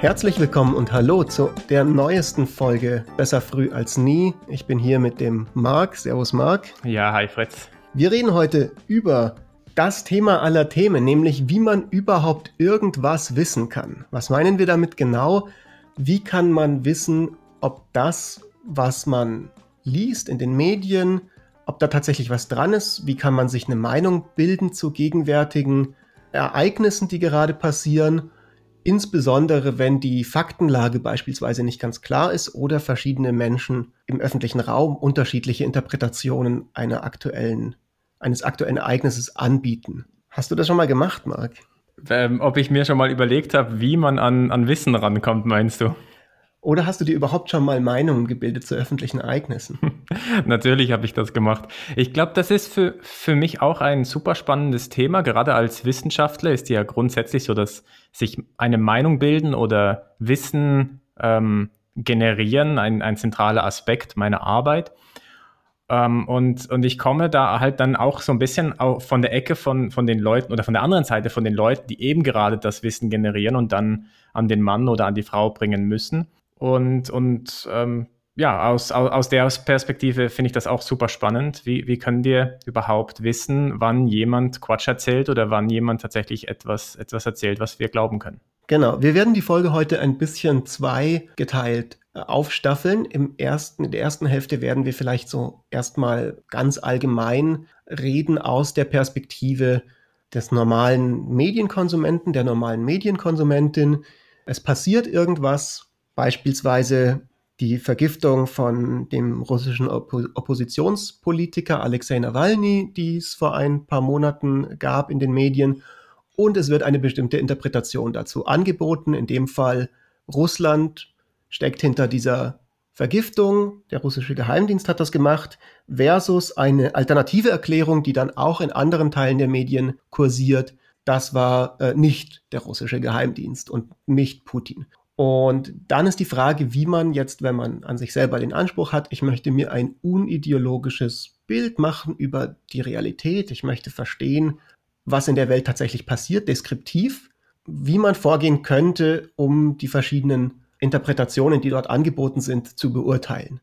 Herzlich willkommen und hallo zu der neuesten Folge Besser früh als nie. Ich bin hier mit dem Marc. Servus Marc. Ja, hi Fritz. Wir reden heute über das Thema aller Themen, nämlich wie man überhaupt irgendwas wissen kann. Was meinen wir damit genau? Wie kann man wissen, ob das, was man liest in den Medien, ob da tatsächlich was dran ist? Wie kann man sich eine Meinung bilden zu gegenwärtigen Ereignissen, die gerade passieren? Insbesondere wenn die Faktenlage beispielsweise nicht ganz klar ist oder verschiedene Menschen im öffentlichen Raum unterschiedliche Interpretationen aktuellen, eines aktuellen Ereignisses anbieten. Hast du das schon mal gemacht, Marc? Ähm, ob ich mir schon mal überlegt habe, wie man an, an Wissen rankommt, meinst du? Oder hast du dir überhaupt schon mal Meinungen gebildet zu öffentlichen Ereignissen? Natürlich habe ich das gemacht. Ich glaube, das ist für, für mich auch ein super spannendes Thema. Gerade als Wissenschaftler ist ja grundsätzlich so, dass sich eine Meinung bilden oder Wissen ähm, generieren ein, ein zentraler Aspekt meiner Arbeit. Ähm, und, und ich komme da halt dann auch so ein bisschen von der Ecke von, von den Leuten oder von der anderen Seite von den Leuten, die eben gerade das Wissen generieren und dann an den Mann oder an die Frau bringen müssen. Und, und ähm, ja, aus, aus, aus der Perspektive finde ich das auch super spannend. Wie, wie können wir überhaupt wissen, wann jemand Quatsch erzählt oder wann jemand tatsächlich etwas, etwas erzählt, was wir glauben können? Genau, wir werden die Folge heute ein bisschen zweigeteilt äh, aufstaffeln. Im ersten, in der ersten Hälfte werden wir vielleicht so erstmal ganz allgemein reden aus der Perspektive des normalen Medienkonsumenten, der normalen Medienkonsumentin. Es passiert irgendwas, beispielsweise die Vergiftung von dem russischen Oppo Oppositionspolitiker Alexei Nawalny, die es vor ein paar Monaten gab in den Medien. Und es wird eine bestimmte Interpretation dazu angeboten. In dem Fall Russland steckt hinter dieser Vergiftung, der russische Geheimdienst hat das gemacht, versus eine alternative Erklärung, die dann auch in anderen Teilen der Medien kursiert. Das war äh, nicht der russische Geheimdienst und nicht Putin. Und dann ist die Frage, wie man jetzt, wenn man an sich selber den Anspruch hat, ich möchte mir ein unideologisches Bild machen über die Realität, ich möchte verstehen, was in der Welt tatsächlich passiert, deskriptiv, wie man vorgehen könnte, um die verschiedenen Interpretationen, die dort angeboten sind, zu beurteilen.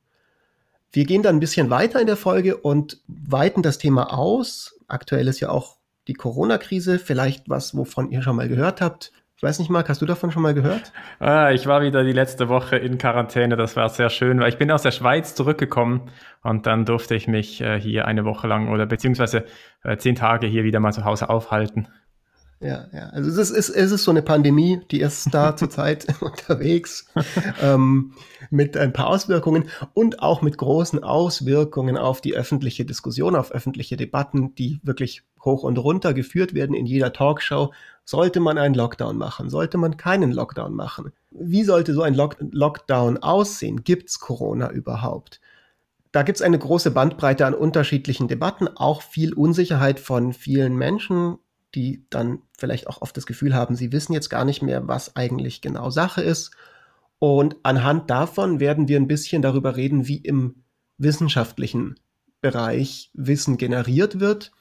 Wir gehen dann ein bisschen weiter in der Folge und weiten das Thema aus. Aktuell ist ja auch die Corona-Krise, vielleicht was, wovon ihr schon mal gehört habt. Weiß nicht, Marc, hast du davon schon mal gehört? Ah, ich war wieder die letzte Woche in Quarantäne. Das war sehr schön, weil ich bin aus der Schweiz zurückgekommen und dann durfte ich mich äh, hier eine Woche lang oder beziehungsweise äh, zehn Tage hier wieder mal zu Hause aufhalten. Ja, ja. Also es ist, es ist so eine Pandemie, die ist da zurzeit unterwegs ähm, mit ein paar Auswirkungen und auch mit großen Auswirkungen auf die öffentliche Diskussion, auf öffentliche Debatten, die wirklich hoch und runter geführt werden in jeder Talkshow. Sollte man einen Lockdown machen? Sollte man keinen Lockdown machen? Wie sollte so ein Lock Lockdown aussehen? Gibt's Corona überhaupt? Da gibt's eine große Bandbreite an unterschiedlichen Debatten, auch viel Unsicherheit von vielen Menschen, die dann vielleicht auch oft das Gefühl haben, sie wissen jetzt gar nicht mehr, was eigentlich genau Sache ist. Und anhand davon werden wir ein bisschen darüber reden, wie im wissenschaftlichen Bereich Wissen generiert wird,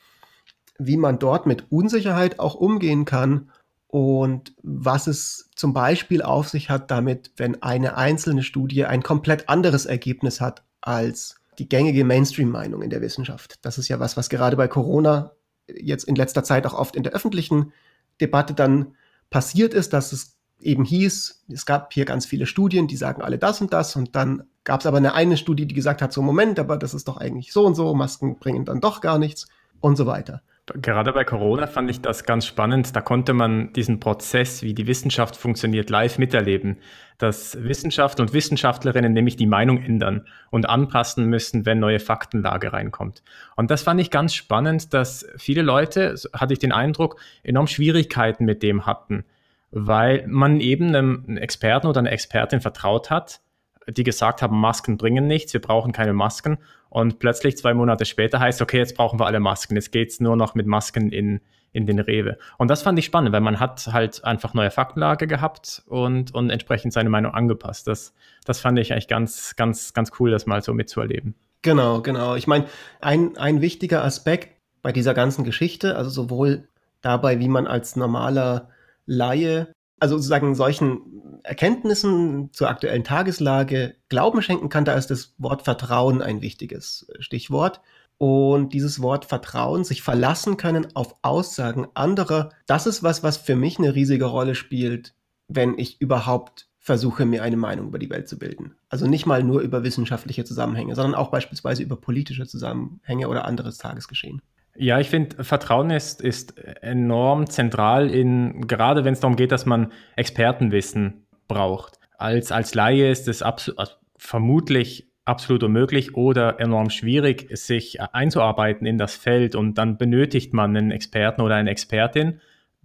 wie man dort mit Unsicherheit auch umgehen kann und was es zum Beispiel auf sich hat damit, wenn eine einzelne Studie ein komplett anderes Ergebnis hat als die gängige Mainstream-Meinung in der Wissenschaft. Das ist ja was, was gerade bei Corona jetzt in letzter Zeit auch oft in der öffentlichen Debatte dann passiert ist, dass es eben hieß, es gab hier ganz viele Studien, die sagen alle das und das und dann gab es aber eine eine Studie, die gesagt hat, so Moment, aber das ist doch eigentlich so und so, Masken bringen dann doch gar nichts und so weiter. Gerade bei Corona fand ich das ganz spannend. Da konnte man diesen Prozess, wie die Wissenschaft funktioniert, live miterleben. Dass Wissenschaft und Wissenschaftlerinnen nämlich die Meinung ändern und anpassen müssen, wenn neue Faktenlage reinkommt. Und das fand ich ganz spannend, dass viele Leute, hatte ich den Eindruck, enorm Schwierigkeiten mit dem hatten, weil man eben einem Experten oder einer Expertin vertraut hat, die gesagt haben, Masken bringen nichts, wir brauchen keine Masken und plötzlich zwei Monate später heißt, okay, jetzt brauchen wir alle Masken. Jetzt geht's nur noch mit Masken in, in den Rewe. Und das fand ich spannend, weil man hat halt einfach neue Faktenlage gehabt und, und entsprechend seine Meinung angepasst. Das, das fand ich eigentlich ganz, ganz, ganz cool, das mal so mitzuerleben. Genau, genau. Ich meine, ein, ein wichtiger Aspekt bei dieser ganzen Geschichte, also sowohl dabei, wie man als normaler Laie also sozusagen solchen Erkenntnissen zur aktuellen Tageslage Glauben schenken kann, da ist das Wort Vertrauen ein wichtiges Stichwort. Und dieses Wort Vertrauen, sich verlassen können auf Aussagen anderer, das ist was, was für mich eine riesige Rolle spielt, wenn ich überhaupt versuche, mir eine Meinung über die Welt zu bilden. Also nicht mal nur über wissenschaftliche Zusammenhänge, sondern auch beispielsweise über politische Zusammenhänge oder anderes Tagesgeschehen. Ja, ich finde, Vertrauen ist, ist enorm zentral in, gerade wenn es darum geht, dass man Expertenwissen braucht. Als, als Laie ist es absolut, also vermutlich absolut unmöglich oder enorm schwierig, sich einzuarbeiten in das Feld und dann benötigt man einen Experten oder eine Expertin.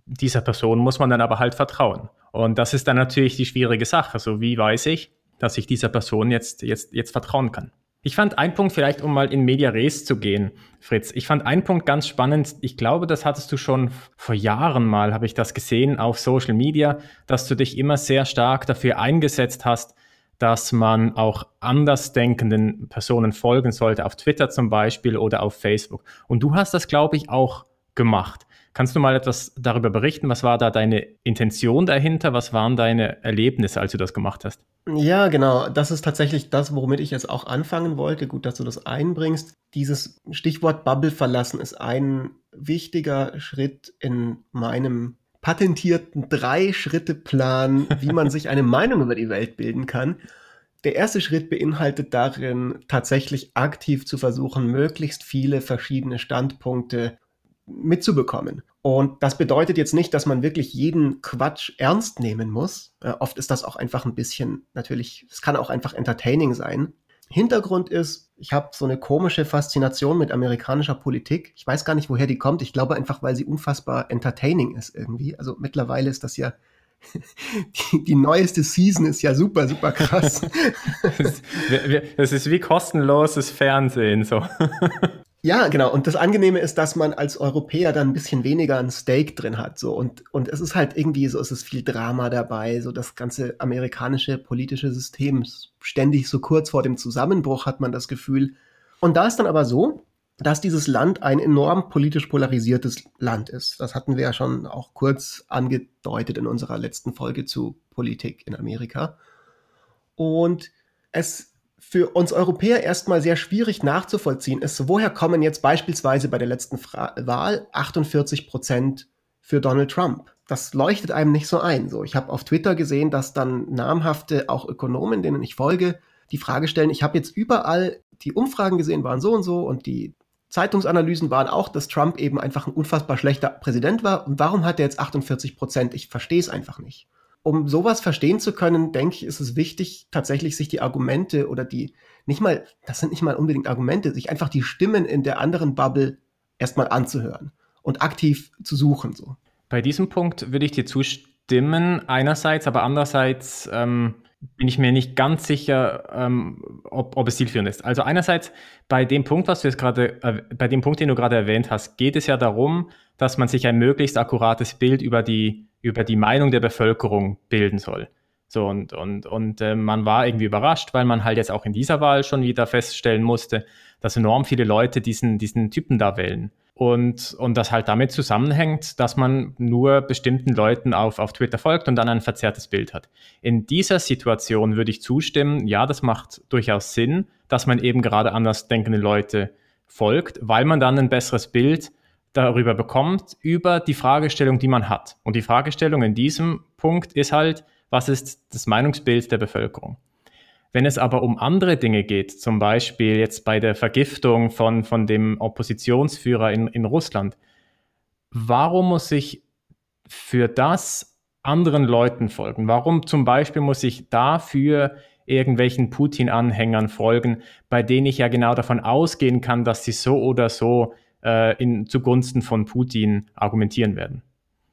Dieser Person muss man dann aber halt vertrauen. Und das ist dann natürlich die schwierige Sache. Also wie weiß ich, dass ich dieser Person jetzt, jetzt, jetzt vertrauen kann? Ich fand einen Punkt vielleicht, um mal in Media Res zu gehen, Fritz. Ich fand einen Punkt ganz spannend. Ich glaube, das hattest du schon vor Jahren mal, habe ich das gesehen auf Social Media, dass du dich immer sehr stark dafür eingesetzt hast, dass man auch andersdenkenden Personen folgen sollte, auf Twitter zum Beispiel oder auf Facebook. Und du hast das, glaube ich, auch gemacht. Kannst du mal etwas darüber berichten? Was war da deine Intention dahinter? Was waren deine Erlebnisse, als du das gemacht hast? Ja, genau. Das ist tatsächlich das, womit ich jetzt auch anfangen wollte. Gut, dass du das einbringst. Dieses Stichwort Bubble verlassen ist ein wichtiger Schritt in meinem patentierten Drei-Schritte-Plan, wie man sich eine Meinung über die Welt bilden kann. Der erste Schritt beinhaltet darin, tatsächlich aktiv zu versuchen, möglichst viele verschiedene Standpunkte mitzubekommen. Und das bedeutet jetzt nicht, dass man wirklich jeden Quatsch ernst nehmen muss. Äh, oft ist das auch einfach ein bisschen, natürlich, es kann auch einfach entertaining sein. Hintergrund ist, ich habe so eine komische Faszination mit amerikanischer Politik. Ich weiß gar nicht, woher die kommt. Ich glaube einfach, weil sie unfassbar entertaining ist irgendwie. Also mittlerweile ist das ja die, die neueste Season ist ja super, super krass. das ist wie kostenloses Fernsehen so. Ja, genau. Und das Angenehme ist, dass man als Europäer dann ein bisschen weniger ein Steak drin hat. So. Und, und es ist halt irgendwie so, es ist viel Drama dabei. So das ganze amerikanische politische System ständig so kurz vor dem Zusammenbruch, hat man das Gefühl. Und da ist dann aber so, dass dieses Land ein enorm politisch polarisiertes Land ist. Das hatten wir ja schon auch kurz angedeutet in unserer letzten Folge zu Politik in Amerika. Und es für uns Europäer erstmal sehr schwierig nachzuvollziehen ist, woher kommen jetzt beispielsweise bei der letzten Fra Wahl 48 Prozent für Donald Trump? Das leuchtet einem nicht so ein. So, ich habe auf Twitter gesehen, dass dann namhafte auch Ökonomen, denen ich folge, die Frage stellen, ich habe jetzt überall die Umfragen gesehen, waren so und so und die Zeitungsanalysen waren auch, dass Trump eben einfach ein unfassbar schlechter Präsident war. Und warum hat er jetzt 48 Prozent? Ich verstehe es einfach nicht um sowas verstehen zu können, denke ich, ist es wichtig, tatsächlich sich die Argumente oder die, nicht mal, das sind nicht mal unbedingt Argumente, sich einfach die Stimmen in der anderen Bubble erstmal anzuhören und aktiv zu suchen. So. Bei diesem Punkt würde ich dir zustimmen, einerseits, aber andererseits ähm, bin ich mir nicht ganz sicher, ähm, ob, ob es zielführend ist. Also einerseits bei dem Punkt, was du jetzt gerade, äh, bei dem Punkt, den du gerade erwähnt hast, geht es ja darum, dass man sich ein möglichst akkurates Bild über die über die Meinung der Bevölkerung bilden soll. So, und, und, und äh, man war irgendwie überrascht, weil man halt jetzt auch in dieser Wahl schon wieder feststellen musste, dass enorm viele Leute diesen, diesen Typen da wählen. Und, und das halt damit zusammenhängt, dass man nur bestimmten Leuten auf, auf Twitter folgt und dann ein verzerrtes Bild hat. In dieser Situation würde ich zustimmen, ja, das macht durchaus Sinn, dass man eben gerade anders denkende Leute folgt, weil man dann ein besseres Bild darüber bekommt, über die Fragestellung, die man hat. Und die Fragestellung in diesem Punkt ist halt, was ist das Meinungsbild der Bevölkerung? Wenn es aber um andere Dinge geht, zum Beispiel jetzt bei der Vergiftung von, von dem Oppositionsführer in, in Russland, warum muss ich für das anderen Leuten folgen? Warum zum Beispiel muss ich dafür irgendwelchen Putin-Anhängern folgen, bei denen ich ja genau davon ausgehen kann, dass sie so oder so äh, in, zugunsten von Putin argumentieren werden.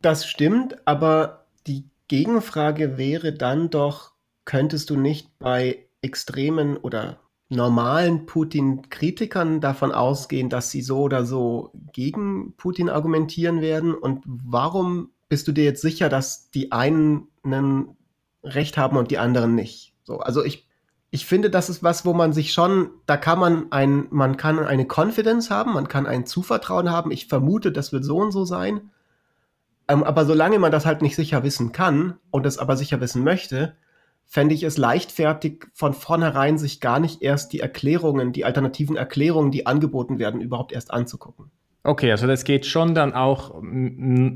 Das stimmt, aber die Gegenfrage wäre dann doch, könntest du nicht bei extremen oder normalen Putin-Kritikern davon ausgehen, dass sie so oder so gegen Putin argumentieren werden? Und warum bist du dir jetzt sicher, dass die einen Recht haben und die anderen nicht? So, also ich ich finde, das ist was, wo man sich schon, da kann man ein, man kann eine Confidence haben, man kann ein Zuvertrauen haben. Ich vermute, das wird so und so sein. Ähm, aber solange man das halt nicht sicher wissen kann und es aber sicher wissen möchte, fände ich es leichtfertig, von vornherein sich gar nicht erst die Erklärungen, die alternativen Erklärungen, die angeboten werden, überhaupt erst anzugucken. Okay, also das geht schon dann auch,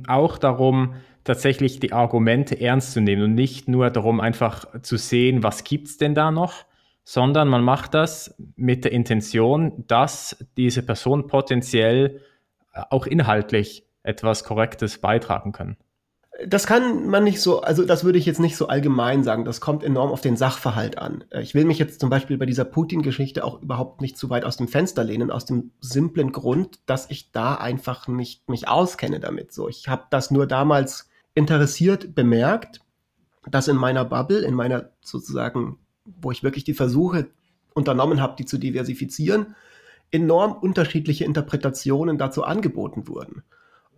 auch darum, tatsächlich die Argumente ernst zu nehmen und nicht nur darum, einfach zu sehen, was gibt's denn da noch, sondern man macht das mit der Intention, dass diese Person potenziell äh, auch inhaltlich etwas Korrektes beitragen kann. Das kann man nicht so, also das würde ich jetzt nicht so allgemein sagen. Das kommt enorm auf den Sachverhalt an. Äh, ich will mich jetzt zum Beispiel bei dieser Putin-Geschichte auch überhaupt nicht zu weit aus dem Fenster lehnen, aus dem simplen Grund, dass ich da einfach nicht mich auskenne damit. So, ich habe das nur damals interessiert bemerkt, dass in meiner Bubble, in meiner sozusagen wo ich wirklich die Versuche unternommen habe, die zu diversifizieren, enorm unterschiedliche Interpretationen dazu angeboten wurden.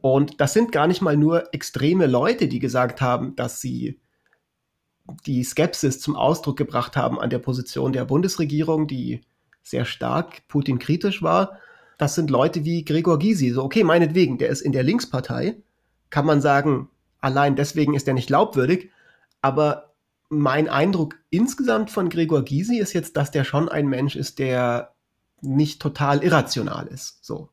Und das sind gar nicht mal nur extreme Leute, die gesagt haben, dass sie die Skepsis zum Ausdruck gebracht haben an der Position der Bundesregierung, die sehr stark Putin kritisch war. Das sind Leute wie Gregor Gysi. So, okay, meinetwegen, der ist in der Linkspartei. Kann man sagen, allein deswegen ist er nicht glaubwürdig. Aber mein Eindruck insgesamt von Gregor Gysi ist jetzt, dass der schon ein Mensch ist, der nicht total irrational ist. So.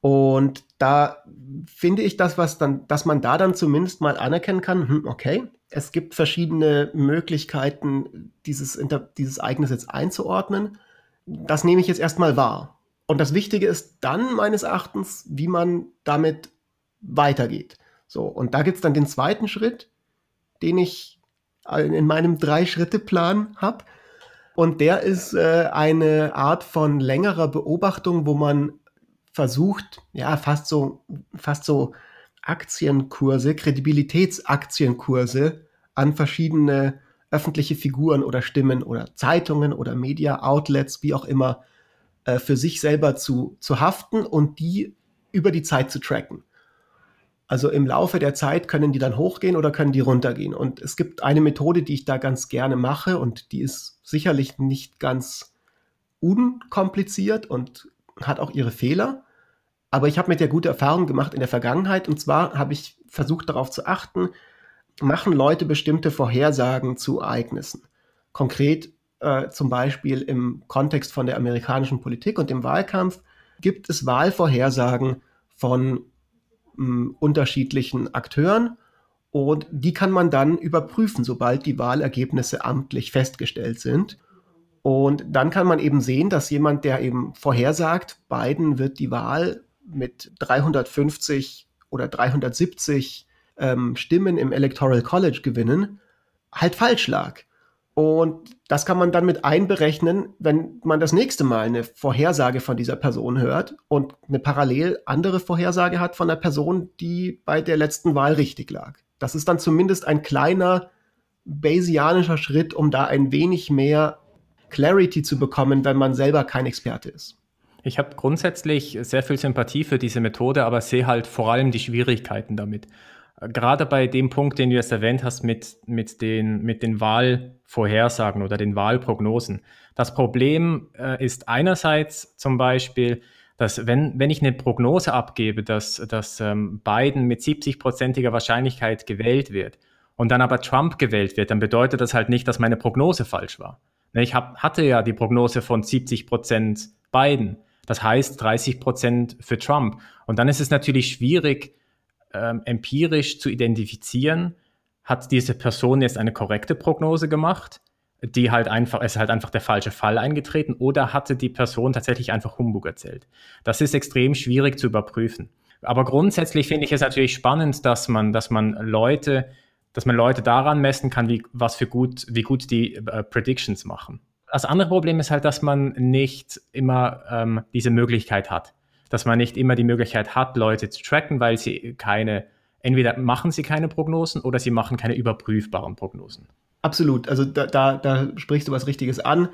Und da finde ich das, was dann, dass man da dann zumindest mal anerkennen kann, hm, okay, es gibt verschiedene Möglichkeiten, dieses, dieses Ereignis jetzt einzuordnen. Das nehme ich jetzt erstmal wahr. Und das Wichtige ist dann meines Erachtens, wie man damit weitergeht. So, und da gibt es dann den zweiten Schritt, den ich in meinem Drei-Schritte-Plan habe. Und der ist äh, eine Art von längerer Beobachtung, wo man versucht, ja, fast so, fast so Aktienkurse, Kredibilitätsaktienkurse an verschiedene öffentliche Figuren oder Stimmen oder Zeitungen oder Media-Outlets, wie auch immer, äh, für sich selber zu, zu haften und die über die Zeit zu tracken. Also im Laufe der Zeit können die dann hochgehen oder können die runtergehen. Und es gibt eine Methode, die ich da ganz gerne mache und die ist sicherlich nicht ganz unkompliziert und hat auch ihre Fehler. Aber ich habe mit der gute Erfahrung gemacht in der Vergangenheit. Und zwar habe ich versucht darauf zu achten, machen Leute bestimmte Vorhersagen zu Ereignissen. Konkret äh, zum Beispiel im Kontext von der amerikanischen Politik und dem Wahlkampf gibt es Wahlvorhersagen von unterschiedlichen Akteuren und die kann man dann überprüfen, sobald die Wahlergebnisse amtlich festgestellt sind. Und dann kann man eben sehen, dass jemand, der eben vorhersagt, Biden wird die Wahl mit 350 oder 370 ähm, Stimmen im Electoral College gewinnen, halt falsch lag. Und das kann man dann mit einberechnen, wenn man das nächste Mal eine Vorhersage von dieser Person hört und eine parallel andere Vorhersage hat von einer Person, die bei der letzten Wahl richtig lag. Das ist dann zumindest ein kleiner Bayesianischer Schritt, um da ein wenig mehr Clarity zu bekommen, wenn man selber kein Experte ist. Ich habe grundsätzlich sehr viel Sympathie für diese Methode, aber sehe halt vor allem die Schwierigkeiten damit gerade bei dem Punkt, den du jetzt erwähnt hast mit, mit, den, mit den Wahlvorhersagen oder den Wahlprognosen. Das Problem äh, ist einerseits zum Beispiel, dass wenn, wenn ich eine Prognose abgebe, dass, dass ähm, Biden mit 70-prozentiger Wahrscheinlichkeit gewählt wird und dann aber Trump gewählt wird, dann bedeutet das halt nicht, dass meine Prognose falsch war. Ne, ich hab, hatte ja die Prognose von 70 Prozent Biden. Das heißt 30 Prozent für Trump. Und dann ist es natürlich schwierig, ähm, empirisch zu identifizieren, hat diese Person jetzt eine korrekte Prognose gemacht, die halt einfach, ist halt einfach der falsche Fall eingetreten oder hatte die Person tatsächlich einfach Humbug erzählt. Das ist extrem schwierig zu überprüfen. Aber grundsätzlich finde ich es natürlich spannend, dass man, dass man Leute, dass man Leute daran messen kann, wie, was für gut, wie gut die äh, Predictions machen. Das andere Problem ist halt, dass man nicht immer ähm, diese Möglichkeit hat dass man nicht immer die Möglichkeit hat, Leute zu tracken, weil sie keine, entweder machen sie keine Prognosen oder sie machen keine überprüfbaren Prognosen. Absolut, also da, da, da sprichst du was Richtiges an.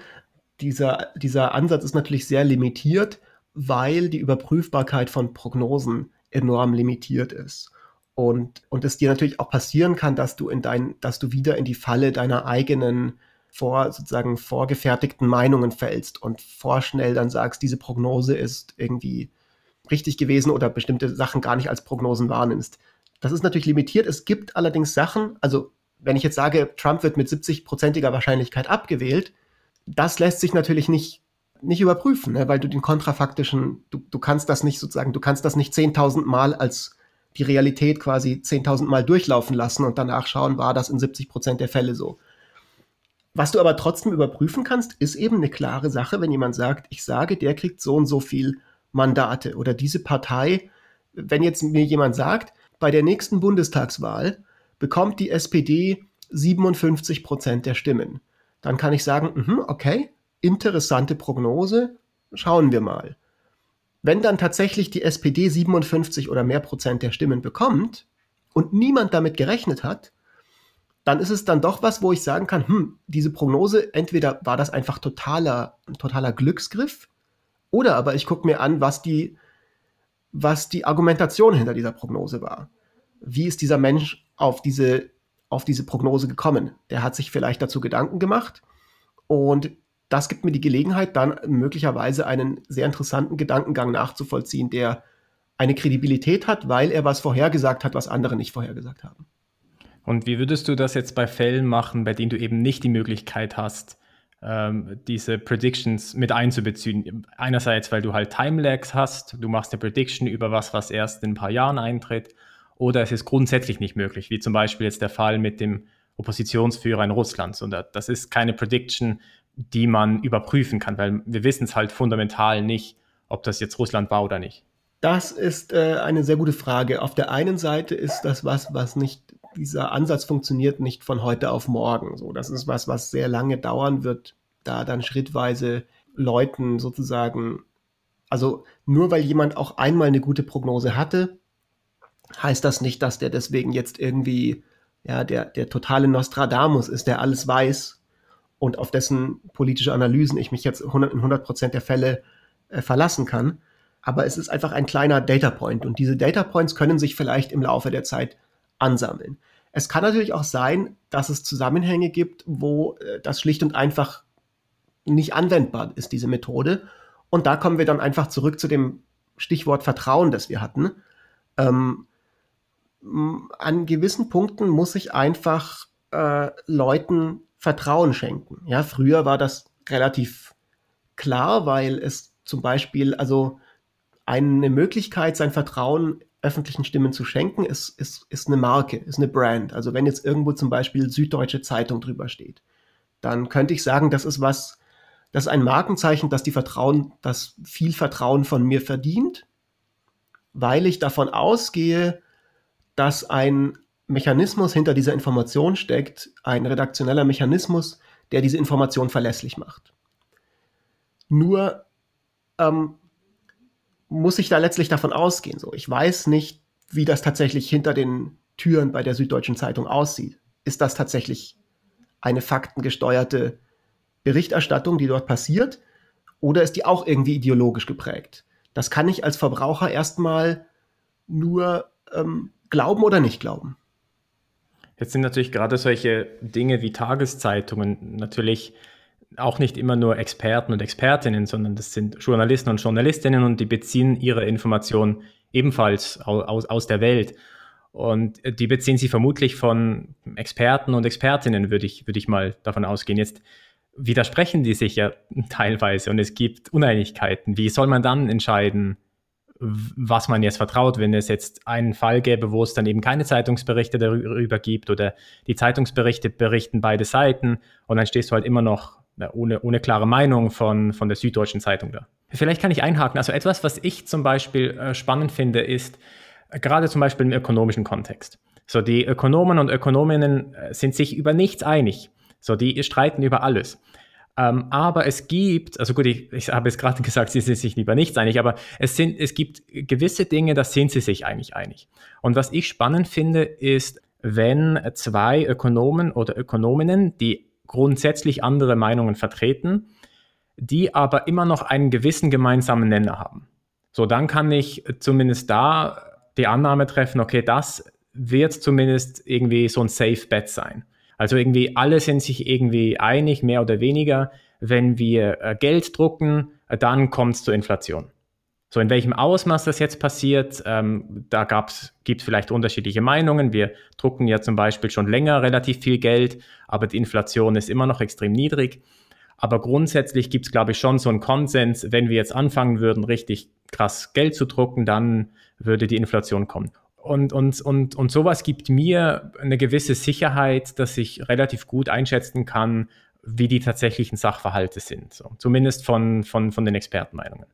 Dieser, dieser Ansatz ist natürlich sehr limitiert, weil die Überprüfbarkeit von Prognosen enorm limitiert ist. Und, und es dir natürlich auch passieren kann, dass du in dein, dass du wieder in die Falle deiner eigenen vor sozusagen vorgefertigten Meinungen fällst und vorschnell dann sagst, diese Prognose ist irgendwie richtig gewesen oder bestimmte Sachen gar nicht als Prognosen wahrnimmst. Das ist natürlich limitiert. Es gibt allerdings Sachen, also wenn ich jetzt sage, Trump wird mit 70-prozentiger Wahrscheinlichkeit abgewählt, das lässt sich natürlich nicht, nicht überprüfen, ne? weil du den kontrafaktischen, du, du kannst das nicht sozusagen, du kannst das nicht 10.000 Mal als die Realität quasi 10.000 Mal durchlaufen lassen und danach schauen, war das in 70 Prozent der Fälle so. Was du aber trotzdem überprüfen kannst, ist eben eine klare Sache, wenn jemand sagt, ich sage, der kriegt so und so viel Mandate oder diese Partei, wenn jetzt mir jemand sagt, bei der nächsten Bundestagswahl bekommt die SPD 57 Prozent der Stimmen, dann kann ich sagen, mh, okay, interessante Prognose, schauen wir mal. Wenn dann tatsächlich die SPD 57 oder mehr Prozent der Stimmen bekommt und niemand damit gerechnet hat, dann ist es dann doch was, wo ich sagen kann, hm, diese Prognose, entweder war das einfach totaler, totaler Glücksgriff, oder aber ich gucke mir an, was die, was die Argumentation hinter dieser Prognose war. Wie ist dieser Mensch auf diese, auf diese Prognose gekommen? Der hat sich vielleicht dazu Gedanken gemacht und das gibt mir die Gelegenheit, dann möglicherweise einen sehr interessanten Gedankengang nachzuvollziehen, der eine Kredibilität hat, weil er was vorhergesagt hat, was andere nicht vorhergesagt haben. Und wie würdest du das jetzt bei Fällen machen, bei denen du eben nicht die Möglichkeit hast, ähm, diese Predictions mit einzubeziehen? Einerseits, weil du halt Timelags hast, du machst eine Prediction über was, was erst in ein paar Jahren eintritt, oder es ist grundsätzlich nicht möglich, wie zum Beispiel jetzt der Fall mit dem Oppositionsführer in Russland. Und das ist keine Prediction, die man überprüfen kann, weil wir wissen es halt fundamental nicht, ob das jetzt Russland war oder nicht. Das ist äh, eine sehr gute Frage. Auf der einen Seite ist das was, was nicht dieser Ansatz funktioniert nicht von heute auf morgen. So, das ist was, was sehr lange dauern wird, da dann schrittweise Leuten sozusagen, also nur weil jemand auch einmal eine gute Prognose hatte, heißt das nicht, dass der deswegen jetzt irgendwie, ja, der, der totale Nostradamus ist, der alles weiß und auf dessen politische Analysen ich mich jetzt 100, in 100 Prozent der Fälle äh, verlassen kann. Aber es ist einfach ein kleiner Data Point und diese Data Points können sich vielleicht im Laufe der Zeit ansammeln. Es kann natürlich auch sein, dass es Zusammenhänge gibt, wo äh, das schlicht und einfach nicht anwendbar ist, diese Methode. Und da kommen wir dann einfach zurück zu dem Stichwort Vertrauen, das wir hatten. Ähm, an gewissen Punkten muss ich einfach äh, Leuten Vertrauen schenken. Ja, früher war das relativ klar, weil es zum Beispiel, also eine Möglichkeit, sein Vertrauen öffentlichen Stimmen zu schenken, ist, ist, ist eine Marke, ist eine Brand. Also wenn jetzt irgendwo zum Beispiel Süddeutsche Zeitung drüber steht, dann könnte ich sagen, das ist was, das ist ein Markenzeichen, dass die Vertrauen, das viel Vertrauen von mir verdient, weil ich davon ausgehe, dass ein Mechanismus hinter dieser Information steckt, ein redaktioneller Mechanismus, der diese Information verlässlich macht. Nur ähm, muss ich da letztlich davon ausgehen. So, ich weiß nicht, wie das tatsächlich hinter den Türen bei der Süddeutschen Zeitung aussieht. Ist das tatsächlich eine faktengesteuerte Berichterstattung, die dort passiert? Oder ist die auch irgendwie ideologisch geprägt? Das kann ich als Verbraucher erstmal nur ähm, glauben oder nicht glauben. Jetzt sind natürlich gerade solche Dinge wie Tageszeitungen natürlich auch nicht immer nur Experten und Expertinnen, sondern das sind Journalisten und Journalistinnen und die beziehen ihre Informationen ebenfalls aus, aus der Welt. Und die beziehen sie vermutlich von Experten und Expertinnen, würde ich, würde ich mal davon ausgehen. Jetzt widersprechen die sich ja teilweise und es gibt Uneinigkeiten. Wie soll man dann entscheiden, was man jetzt vertraut, wenn es jetzt einen Fall gäbe, wo es dann eben keine Zeitungsberichte darüber gibt oder die Zeitungsberichte berichten beide Seiten und dann stehst du halt immer noch ohne, ohne klare Meinung von, von der Süddeutschen Zeitung da. Vielleicht kann ich einhaken. Also etwas, was ich zum Beispiel äh, spannend finde, ist äh, gerade zum Beispiel im ökonomischen Kontext. So, die Ökonomen und Ökonominnen äh, sind sich über nichts einig. So, die streiten über alles. Ähm, aber es gibt, also gut, ich, ich habe jetzt gerade gesagt, sie sind sich über nichts einig, aber es, sind, es gibt gewisse Dinge, da sind sie sich eigentlich einig. Und was ich spannend finde, ist, wenn zwei Ökonomen oder Ökonominnen, die grundsätzlich andere Meinungen vertreten, die aber immer noch einen gewissen gemeinsamen Nenner haben. So, dann kann ich zumindest da die Annahme treffen, okay, das wird zumindest irgendwie so ein Safe Bet sein. Also irgendwie alle sind sich irgendwie einig, mehr oder weniger, wenn wir äh, Geld drucken, dann kommt es zur Inflation. So, in welchem Ausmaß das jetzt passiert, ähm, da gibt es vielleicht unterschiedliche Meinungen. Wir drucken ja zum Beispiel schon länger relativ viel Geld, aber die Inflation ist immer noch extrem niedrig. Aber grundsätzlich gibt es, glaube ich, schon so einen Konsens, wenn wir jetzt anfangen würden, richtig krass Geld zu drucken, dann würde die Inflation kommen. Und, und, und, und sowas gibt mir eine gewisse Sicherheit, dass ich relativ gut einschätzen kann, wie die tatsächlichen Sachverhalte sind. So. Zumindest von, von, von den Expertenmeinungen.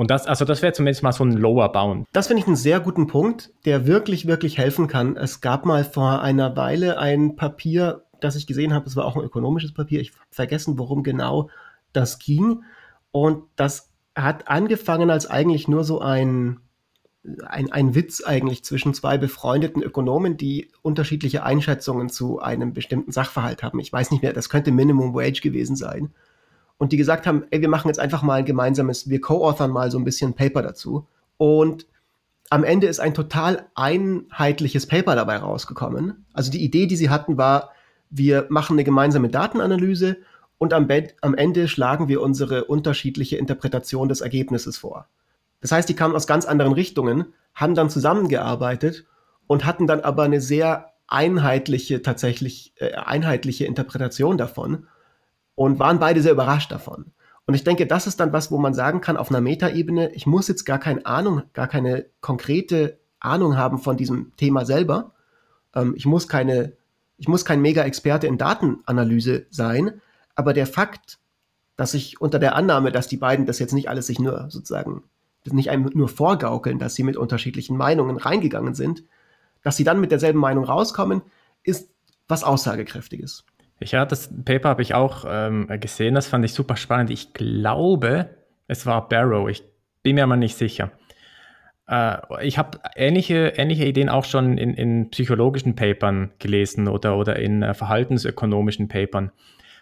Und das, also das wäre zumindest mal so ein Lower Bound. Das finde ich einen sehr guten Punkt, der wirklich, wirklich helfen kann. Es gab mal vor einer Weile ein Papier, das ich gesehen habe, es war auch ein ökonomisches Papier, ich habe vergessen, worum genau das ging. Und das hat angefangen als eigentlich nur so ein, ein, ein Witz eigentlich zwischen zwei befreundeten Ökonomen, die unterschiedliche Einschätzungen zu einem bestimmten Sachverhalt haben. Ich weiß nicht mehr, das könnte Minimum Wage gewesen sein und die gesagt haben, ey, wir machen jetzt einfach mal ein gemeinsames, wir co-authern mal so ein bisschen Paper dazu. Und am Ende ist ein total einheitliches Paper dabei rausgekommen. Also die Idee, die sie hatten, war, wir machen eine gemeinsame Datenanalyse und am, am Ende schlagen wir unsere unterschiedliche Interpretation des Ergebnisses vor. Das heißt, die kamen aus ganz anderen Richtungen, haben dann zusammengearbeitet und hatten dann aber eine sehr einheitliche, tatsächlich äh, einheitliche Interpretation davon und waren beide sehr überrascht davon. Und ich denke, das ist dann was, wo man sagen kann, auf einer Metaebene, ich muss jetzt gar keine Ahnung, gar keine konkrete Ahnung haben von diesem Thema selber. Ähm, ich muss keine, ich muss kein Mega-Experte in Datenanalyse sein, aber der Fakt, dass ich unter der Annahme, dass die beiden das jetzt nicht alles sich nur sozusagen, nicht einem nur vorgaukeln, dass sie mit unterschiedlichen Meinungen reingegangen sind, dass sie dann mit derselben Meinung rauskommen, ist was Aussagekräftiges. Ja, das Paper habe ich auch ähm, gesehen, das fand ich super spannend. Ich glaube, es war Barrow, ich bin mir aber nicht sicher. Äh, ich habe ähnliche, ähnliche Ideen auch schon in, in psychologischen Papern gelesen oder, oder in äh, verhaltensökonomischen Papern.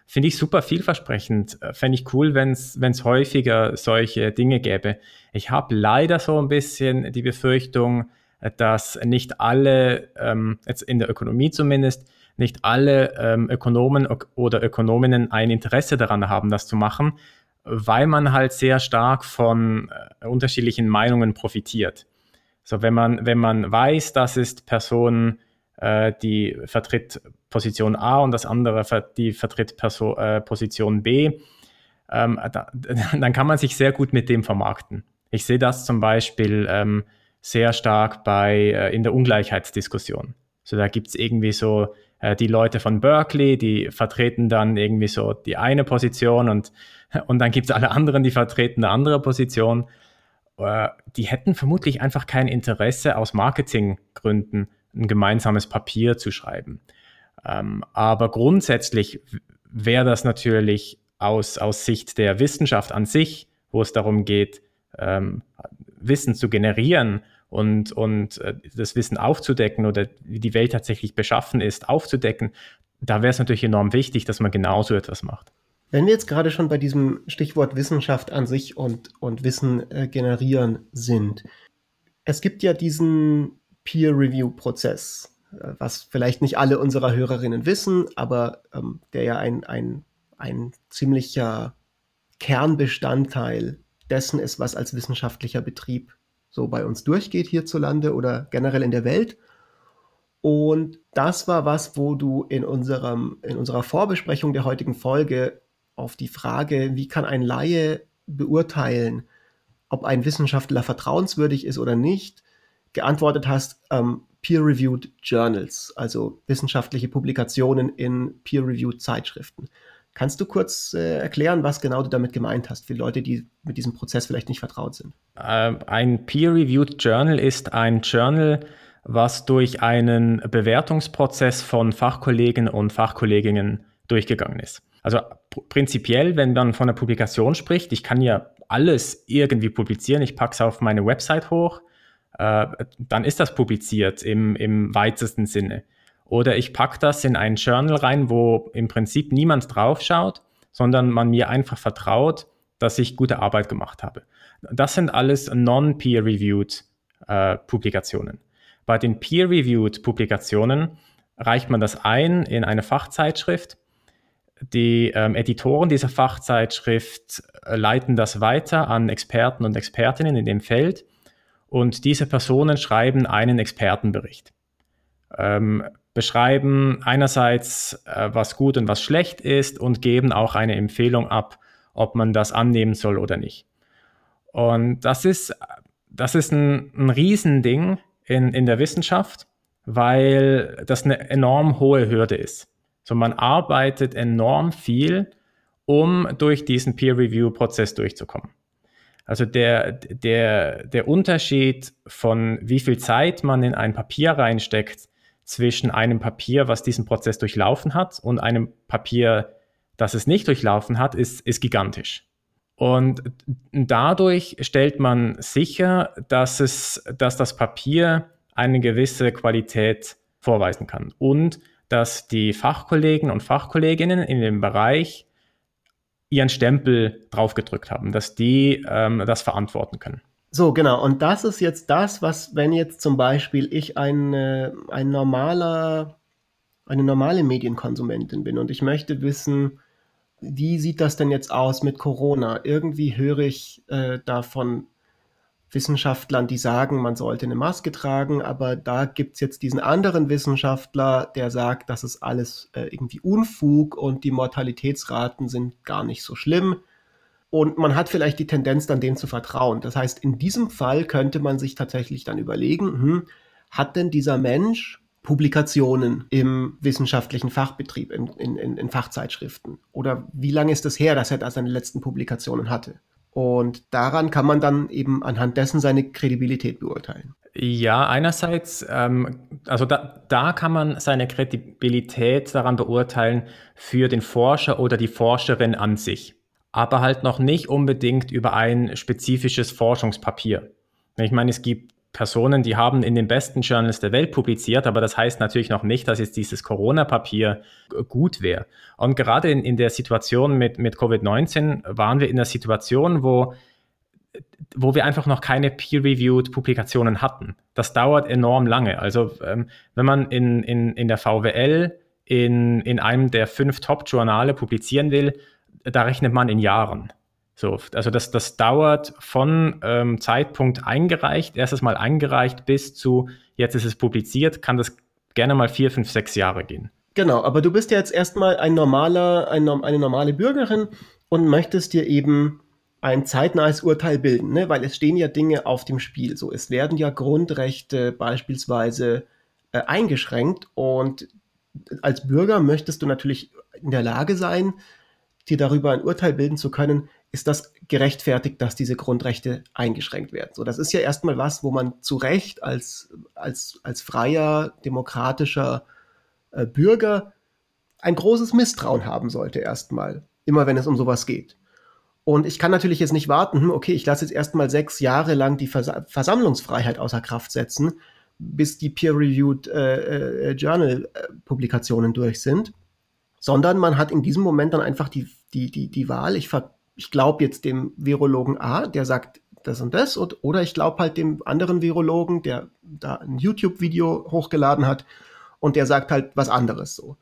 Finde ich super vielversprechend. Äh, fände ich cool, wenn es häufiger solche Dinge gäbe. Ich habe leider so ein bisschen die Befürchtung, äh, dass nicht alle, ähm, jetzt in der Ökonomie zumindest, nicht alle ähm, Ökonomen oder Ökonominnen ein Interesse daran haben, das zu machen, weil man halt sehr stark von äh, unterschiedlichen Meinungen profitiert. So, wenn man, wenn man weiß, das ist Person, äh, die vertritt Position A und das andere, die vertritt Perso äh, Position B, ähm, da, dann kann man sich sehr gut mit dem vermarkten. Ich sehe das zum Beispiel ähm, sehr stark bei, äh, in der Ungleichheitsdiskussion. So, da gibt es irgendwie so äh, die Leute von Berkeley, die vertreten dann irgendwie so die eine Position und, und dann gibt es alle anderen, die vertreten eine andere Position. Äh, die hätten vermutlich einfach kein Interesse aus Marketinggründen ein gemeinsames Papier zu schreiben. Ähm, aber grundsätzlich wäre das natürlich aus, aus Sicht der Wissenschaft an sich, wo es darum geht, ähm, Wissen zu generieren und, und äh, das Wissen aufzudecken oder wie die Welt tatsächlich beschaffen ist, aufzudecken, da wäre es natürlich enorm wichtig, dass man genauso etwas macht. Wenn wir jetzt gerade schon bei diesem Stichwort Wissenschaft an sich und, und Wissen äh, generieren sind, es gibt ja diesen Peer-Review-Prozess, äh, was vielleicht nicht alle unserer Hörerinnen wissen, aber ähm, der ja ein, ein, ein ziemlicher Kernbestandteil dessen ist, was als wissenschaftlicher Betrieb so bei uns durchgeht hierzulande oder generell in der Welt. Und das war was, wo du in, unserem, in unserer Vorbesprechung der heutigen Folge auf die Frage, wie kann ein Laie beurteilen, ob ein Wissenschaftler vertrauenswürdig ist oder nicht, geantwortet hast, ähm, Peer-Reviewed Journals, also wissenschaftliche Publikationen in Peer-Reviewed Zeitschriften. Kannst du kurz äh, erklären, was genau du damit gemeint hast, für Leute, die mit diesem Prozess vielleicht nicht vertraut sind? Ähm, ein Peer-Reviewed Journal ist ein Journal, was durch einen Bewertungsprozess von Fachkollegen und Fachkolleginnen durchgegangen ist. Also prinzipiell, wenn man von einer Publikation spricht, ich kann ja alles irgendwie publizieren, ich packe es auf meine Website hoch, äh, dann ist das publiziert im, im weitesten Sinne. Oder ich packe das in ein Journal rein, wo im Prinzip niemand draufschaut, sondern man mir einfach vertraut, dass ich gute Arbeit gemacht habe. Das sind alles non-peer-reviewed äh, Publikationen. Bei den peer-reviewed Publikationen reicht man das ein in eine Fachzeitschrift. die ähm, Editoren dieser Fachzeitschrift äh, leiten das weiter an Experten und Expertinnen in dem Feld und diese Personen schreiben einen Expertenbericht. Ähm, beschreiben einerseits, äh, was gut und was schlecht ist und geben auch eine Empfehlung ab, ob man das annehmen soll oder nicht. Und das ist, das ist ein, ein Riesending in, in der Wissenschaft, weil das eine enorm hohe Hürde ist. So, man arbeitet enorm viel, um durch diesen Peer-Review-Prozess durchzukommen. Also der, der, der Unterschied von wie viel Zeit man in ein Papier reinsteckt zwischen einem Papier, was diesen Prozess durchlaufen hat, und einem Papier, das es nicht durchlaufen hat, ist, ist gigantisch. Und dadurch stellt man sicher, dass, es, dass das Papier eine gewisse Qualität vorweisen kann und dass die Fachkollegen und Fachkolleginnen in dem Bereich ihren Stempel draufgedrückt haben, dass die ähm, das verantworten können. So, genau. Und das ist jetzt das, was, wenn jetzt zum Beispiel ich ein, äh, ein normaler, eine normale Medienkonsumentin bin und ich möchte wissen, wie sieht das denn jetzt aus mit Corona? Irgendwie höre ich äh, davon Wissenschaftlern, die sagen, man sollte eine Maske tragen, aber da gibt's jetzt diesen anderen Wissenschaftler, der sagt, das ist alles äh, irgendwie Unfug und die Mortalitätsraten sind gar nicht so schlimm. Und man hat vielleicht die Tendenz, dann dem zu vertrauen. Das heißt, in diesem Fall könnte man sich tatsächlich dann überlegen, hm, hat denn dieser Mensch Publikationen im wissenschaftlichen Fachbetrieb, in, in, in Fachzeitschriften? Oder wie lange ist es her, dass er da seine letzten Publikationen hatte? Und daran kann man dann eben anhand dessen seine Kredibilität beurteilen. Ja, einerseits, ähm, also da, da kann man seine Kredibilität daran beurteilen für den Forscher oder die Forscherin an sich, aber halt noch nicht unbedingt über ein spezifisches Forschungspapier. Ich meine, es gibt Personen, die haben in den besten Journals der Welt publiziert, aber das heißt natürlich noch nicht, dass jetzt dieses Corona-Papier gut wäre. Und gerade in, in der Situation mit, mit Covid-19 waren wir in der Situation, wo, wo wir einfach noch keine peer-reviewed Publikationen hatten. Das dauert enorm lange. Also ähm, wenn man in, in, in der VWL in, in einem der fünf Top-Journale publizieren will, da rechnet man in Jahren. So, also das, das dauert von ähm, Zeitpunkt eingereicht, erstes Mal eingereicht, bis zu jetzt ist es publiziert, kann das gerne mal vier, fünf, sechs Jahre gehen. Genau, aber du bist ja jetzt erstmal ein normaler, ein, eine normale Bürgerin und möchtest dir eben ein zeitnahes Urteil bilden, ne? weil es stehen ja Dinge auf dem Spiel. So, es werden ja Grundrechte beispielsweise äh, eingeschränkt und als Bürger möchtest du natürlich in der Lage sein, dir darüber ein Urteil bilden zu können, ist das gerechtfertigt, dass diese Grundrechte eingeschränkt werden. So, das ist ja erstmal was, wo man zu Recht als, als, als freier, demokratischer äh, Bürger ein großes Misstrauen haben sollte, erstmal, immer wenn es um sowas geht. Und ich kann natürlich jetzt nicht warten, hm, okay, ich lasse jetzt erstmal sechs Jahre lang die Vers Versammlungsfreiheit außer Kraft setzen, bis die peer-reviewed äh, äh, Journal-Publikationen durch sind, sondern man hat in diesem Moment dann einfach die, die, die, die Wahl, ich ich glaube jetzt dem Virologen A, der sagt das und das, und, oder ich glaube halt dem anderen Virologen, der da ein YouTube-Video hochgeladen hat und der sagt halt was anderes so.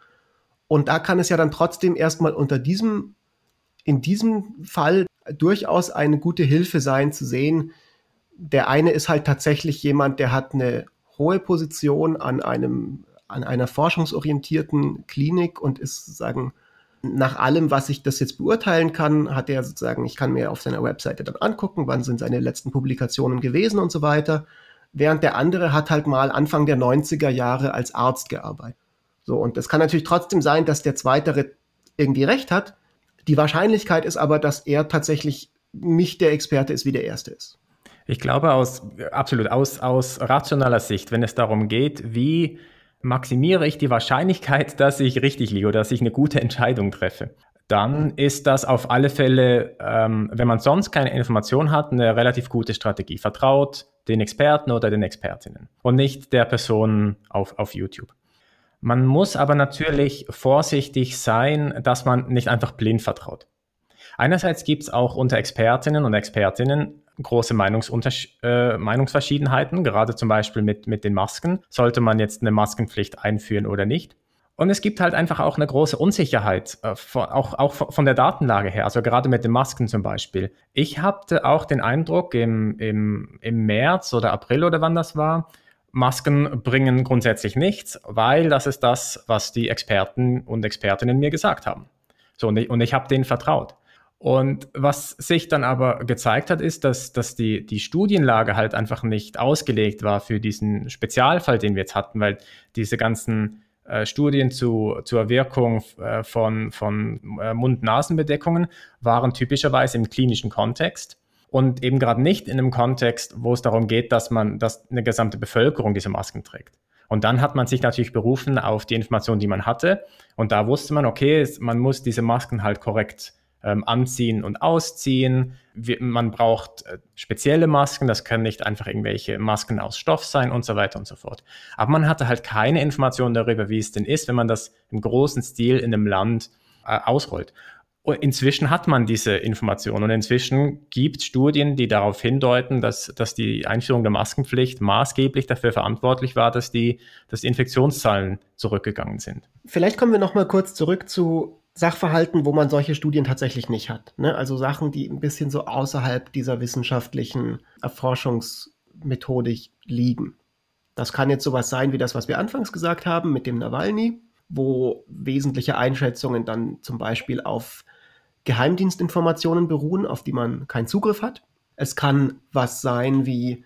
Und da kann es ja dann trotzdem erstmal unter diesem, in diesem Fall durchaus eine gute Hilfe sein zu sehen, der eine ist halt tatsächlich jemand, der hat eine hohe Position an einem, an einer forschungsorientierten Klinik und ist, sagen, nach allem, was ich das jetzt beurteilen kann, hat er sozusagen, ich kann mir auf seiner Webseite dann angucken, wann sind seine letzten Publikationen gewesen und so weiter. Während der andere hat halt mal Anfang der 90er Jahre als Arzt gearbeitet. So, und es kann natürlich trotzdem sein, dass der Zweitere irgendwie recht hat. Die Wahrscheinlichkeit ist aber, dass er tatsächlich nicht der Experte ist, wie der Erste ist. Ich glaube aus, absolut, aus, aus rationaler Sicht, wenn es darum geht, wie maximiere ich die Wahrscheinlichkeit, dass ich richtig liege oder dass ich eine gute Entscheidung treffe. Dann ist das auf alle Fälle, ähm, wenn man sonst keine Information hat, eine relativ gute Strategie. Vertraut den Experten oder den Expertinnen und nicht der Person auf, auf YouTube. Man muss aber natürlich vorsichtig sein, dass man nicht einfach blind vertraut. Einerseits gibt es auch unter Expertinnen und Expertinnen große äh, Meinungsverschiedenheiten, gerade zum Beispiel mit, mit den Masken. Sollte man jetzt eine Maskenpflicht einführen oder nicht? Und es gibt halt einfach auch eine große Unsicherheit, äh, auch, auch von der Datenlage her, also gerade mit den Masken zum Beispiel. Ich hatte auch den Eindruck im, im, im März oder April oder wann das war, Masken bringen grundsätzlich nichts, weil das ist das, was die Experten und Expertinnen mir gesagt haben. So, und ich, und ich habe denen vertraut. Und was sich dann aber gezeigt hat, ist, dass, dass die, die Studienlage halt einfach nicht ausgelegt war für diesen Spezialfall, den wir jetzt hatten, weil diese ganzen äh, Studien zu, zur Wirkung äh, von, von äh, Mund-Nasen-Bedeckungen waren typischerweise im klinischen Kontext und eben gerade nicht in einem Kontext, wo es darum geht, dass man, dass eine gesamte Bevölkerung diese Masken trägt. Und dann hat man sich natürlich berufen auf die Informationen, die man hatte. Und da wusste man, okay, man muss diese Masken halt korrekt ähm, anziehen und ausziehen. Wir, man braucht äh, spezielle Masken, das können nicht einfach irgendwelche Masken aus Stoff sein und so weiter und so fort. Aber man hatte halt keine Informationen darüber, wie es denn ist, wenn man das im großen Stil in einem Land äh, ausrollt. Und inzwischen hat man diese Informationen und inzwischen gibt es Studien, die darauf hindeuten, dass, dass die Einführung der Maskenpflicht maßgeblich dafür verantwortlich war, dass die, dass die Infektionszahlen zurückgegangen sind. Vielleicht kommen wir noch mal kurz zurück zu Sachverhalten, wo man solche Studien tatsächlich nicht hat. Ne? Also Sachen, die ein bisschen so außerhalb dieser wissenschaftlichen Erforschungsmethodik liegen. Das kann jetzt sowas sein wie das, was wir anfangs gesagt haben mit dem Nawalny, wo wesentliche Einschätzungen dann zum Beispiel auf Geheimdienstinformationen beruhen, auf die man keinen Zugriff hat. Es kann was sein wie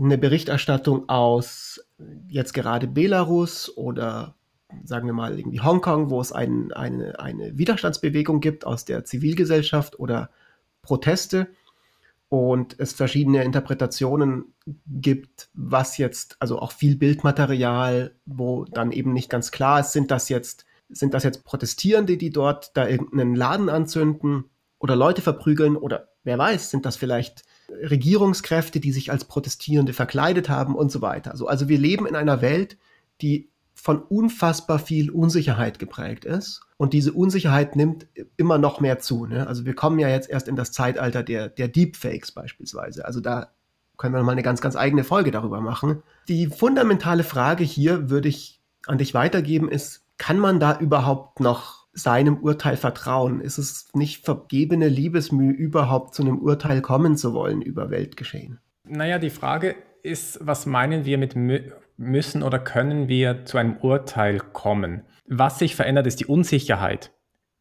eine Berichterstattung aus jetzt gerade Belarus oder sagen wir mal, irgendwie Hongkong, wo es ein, eine, eine Widerstandsbewegung gibt aus der Zivilgesellschaft oder Proteste und es verschiedene Interpretationen gibt, was jetzt, also auch viel Bildmaterial, wo dann eben nicht ganz klar ist, sind das jetzt, sind das jetzt Protestierende, die dort da irgendeinen Laden anzünden oder Leute verprügeln oder wer weiß, sind das vielleicht Regierungskräfte, die sich als Protestierende verkleidet haben und so weiter. Also, also wir leben in einer Welt, die von unfassbar viel Unsicherheit geprägt ist. Und diese Unsicherheit nimmt immer noch mehr zu. Ne? Also wir kommen ja jetzt erst in das Zeitalter der, der Deepfakes beispielsweise. Also da können wir noch mal eine ganz, ganz eigene Folge darüber machen. Die fundamentale Frage hier würde ich an dich weitergeben ist, kann man da überhaupt noch seinem Urteil vertrauen? Ist es nicht vergebene Liebesmühe, überhaupt zu einem Urteil kommen zu wollen über Weltgeschehen? Naja, die Frage ist, was meinen wir mit müssen oder können wir zu einem Urteil kommen? Was sich verändert, ist die Unsicherheit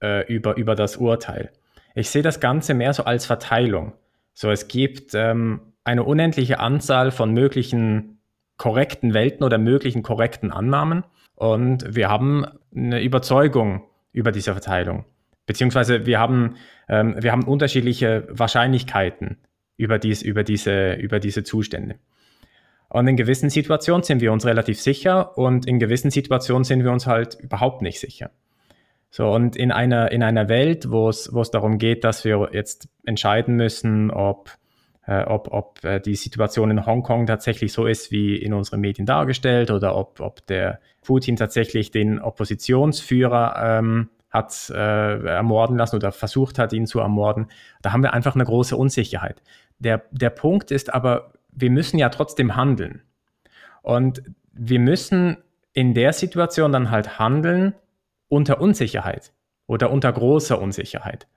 äh, über, über das Urteil. Ich sehe das Ganze mehr so als Verteilung. So, es gibt ähm, eine unendliche Anzahl von möglichen korrekten Welten oder möglichen korrekten Annahmen und wir haben eine Überzeugung über diese Verteilung. Beziehungsweise wir haben, ähm, wir haben unterschiedliche Wahrscheinlichkeiten über, dies, über, diese, über diese Zustände. Und in gewissen Situationen sind wir uns relativ sicher und in gewissen Situationen sind wir uns halt überhaupt nicht sicher. So, und in einer, in einer Welt, wo es, darum geht, dass wir jetzt entscheiden müssen, ob, äh, ob, ob äh, die Situation in Hongkong tatsächlich so ist, wie in unseren Medien dargestellt, oder ob, ob der Putin tatsächlich den Oppositionsführer ähm, hat äh, ermorden lassen oder versucht hat, ihn zu ermorden, da haben wir einfach eine große Unsicherheit. Der, der Punkt ist aber, wir müssen ja trotzdem handeln. Und wir müssen in der Situation dann halt handeln unter Unsicherheit oder unter großer Unsicherheit.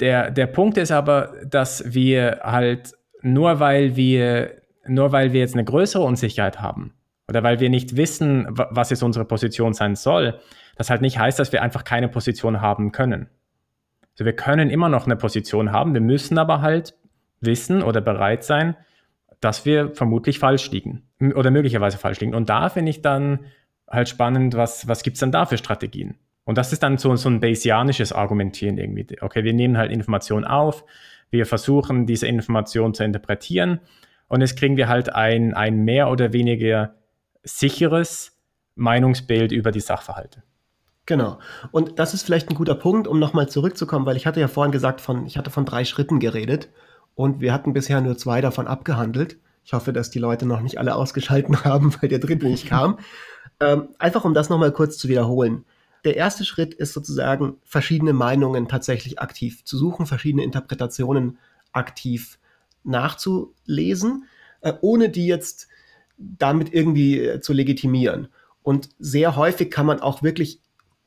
Der, der Punkt ist aber, dass wir halt nur weil wir, nur weil wir jetzt eine größere Unsicherheit haben oder weil wir nicht wissen, was jetzt unsere Position sein soll, das halt nicht heißt, dass wir einfach keine Position haben können. Also wir können immer noch eine Position haben, wir müssen aber halt wissen oder bereit sein, dass wir vermutlich falsch liegen oder möglicherweise falsch liegen. Und da finde ich dann halt spannend, was, was gibt es dann da für Strategien? Und das ist dann so, so ein Bayesianisches Argumentieren irgendwie. Okay, wir nehmen halt Informationen auf, wir versuchen diese Information zu interpretieren und jetzt kriegen wir halt ein, ein mehr oder weniger sicheres Meinungsbild über die Sachverhalte. Genau. Und das ist vielleicht ein guter Punkt, um nochmal zurückzukommen, weil ich hatte ja vorhin gesagt, von, ich hatte von drei Schritten geredet und wir hatten bisher nur zwei davon abgehandelt. Ich hoffe, dass die Leute noch nicht alle ausgeschalten haben, weil der dritte nicht kam. Ähm, einfach um das nochmal kurz zu wiederholen. Der erste Schritt ist sozusagen, verschiedene Meinungen tatsächlich aktiv zu suchen, verschiedene Interpretationen aktiv nachzulesen, äh, ohne die jetzt damit irgendwie äh, zu legitimieren. Und sehr häufig kann man auch wirklich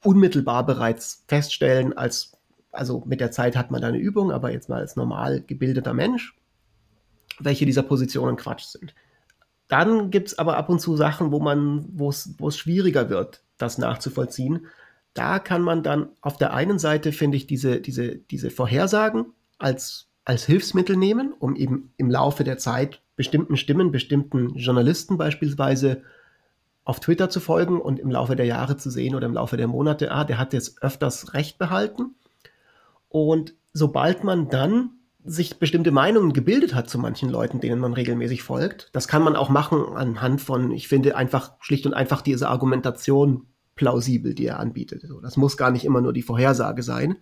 unmittelbar bereits feststellen, als, also mit der Zeit hat man da eine Übung, aber jetzt mal als normal gebildeter Mensch, welche dieser Positionen Quatsch sind. Dann gibt es aber ab und zu Sachen, wo man, wo es schwieriger wird, das nachzuvollziehen. Da kann man dann auf der einen Seite, finde ich, diese, diese, diese Vorhersagen als, als Hilfsmittel nehmen, um eben im Laufe der Zeit bestimmten Stimmen, bestimmten Journalisten beispielsweise auf Twitter zu folgen und im Laufe der Jahre zu sehen oder im Laufe der Monate, ah, der hat jetzt öfters Recht behalten. Und sobald man dann sich bestimmte Meinungen gebildet hat zu manchen Leuten, denen man regelmäßig folgt, das kann man auch machen anhand von, ich finde einfach schlicht und einfach diese Argumentation plausibel, die er anbietet. das muss gar nicht immer nur die Vorhersage sein.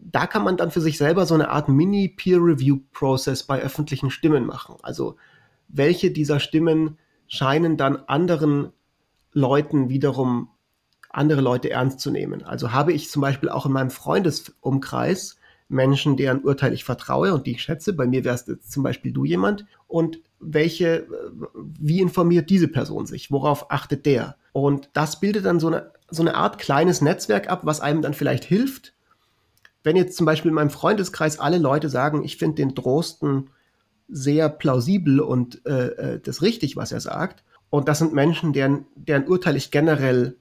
Da kann man dann für sich selber so eine Art Mini-Peer-Review-Prozess bei öffentlichen Stimmen machen. Also welche dieser Stimmen scheinen dann anderen Leuten wiederum andere Leute ernst zu nehmen. Also habe ich zum Beispiel auch in meinem Freundesumkreis Menschen, deren Urteil ich vertraue und die ich schätze. Bei mir wärst jetzt zum Beispiel du jemand. Und welche, wie informiert diese Person sich? Worauf achtet der? Und das bildet dann so eine, so eine Art kleines Netzwerk ab, was einem dann vielleicht hilft. Wenn jetzt zum Beispiel in meinem Freundeskreis alle Leute sagen, ich finde den Drosten sehr plausibel und äh, äh, das richtig, was er sagt. Und das sind Menschen, deren, deren Urteil ich generell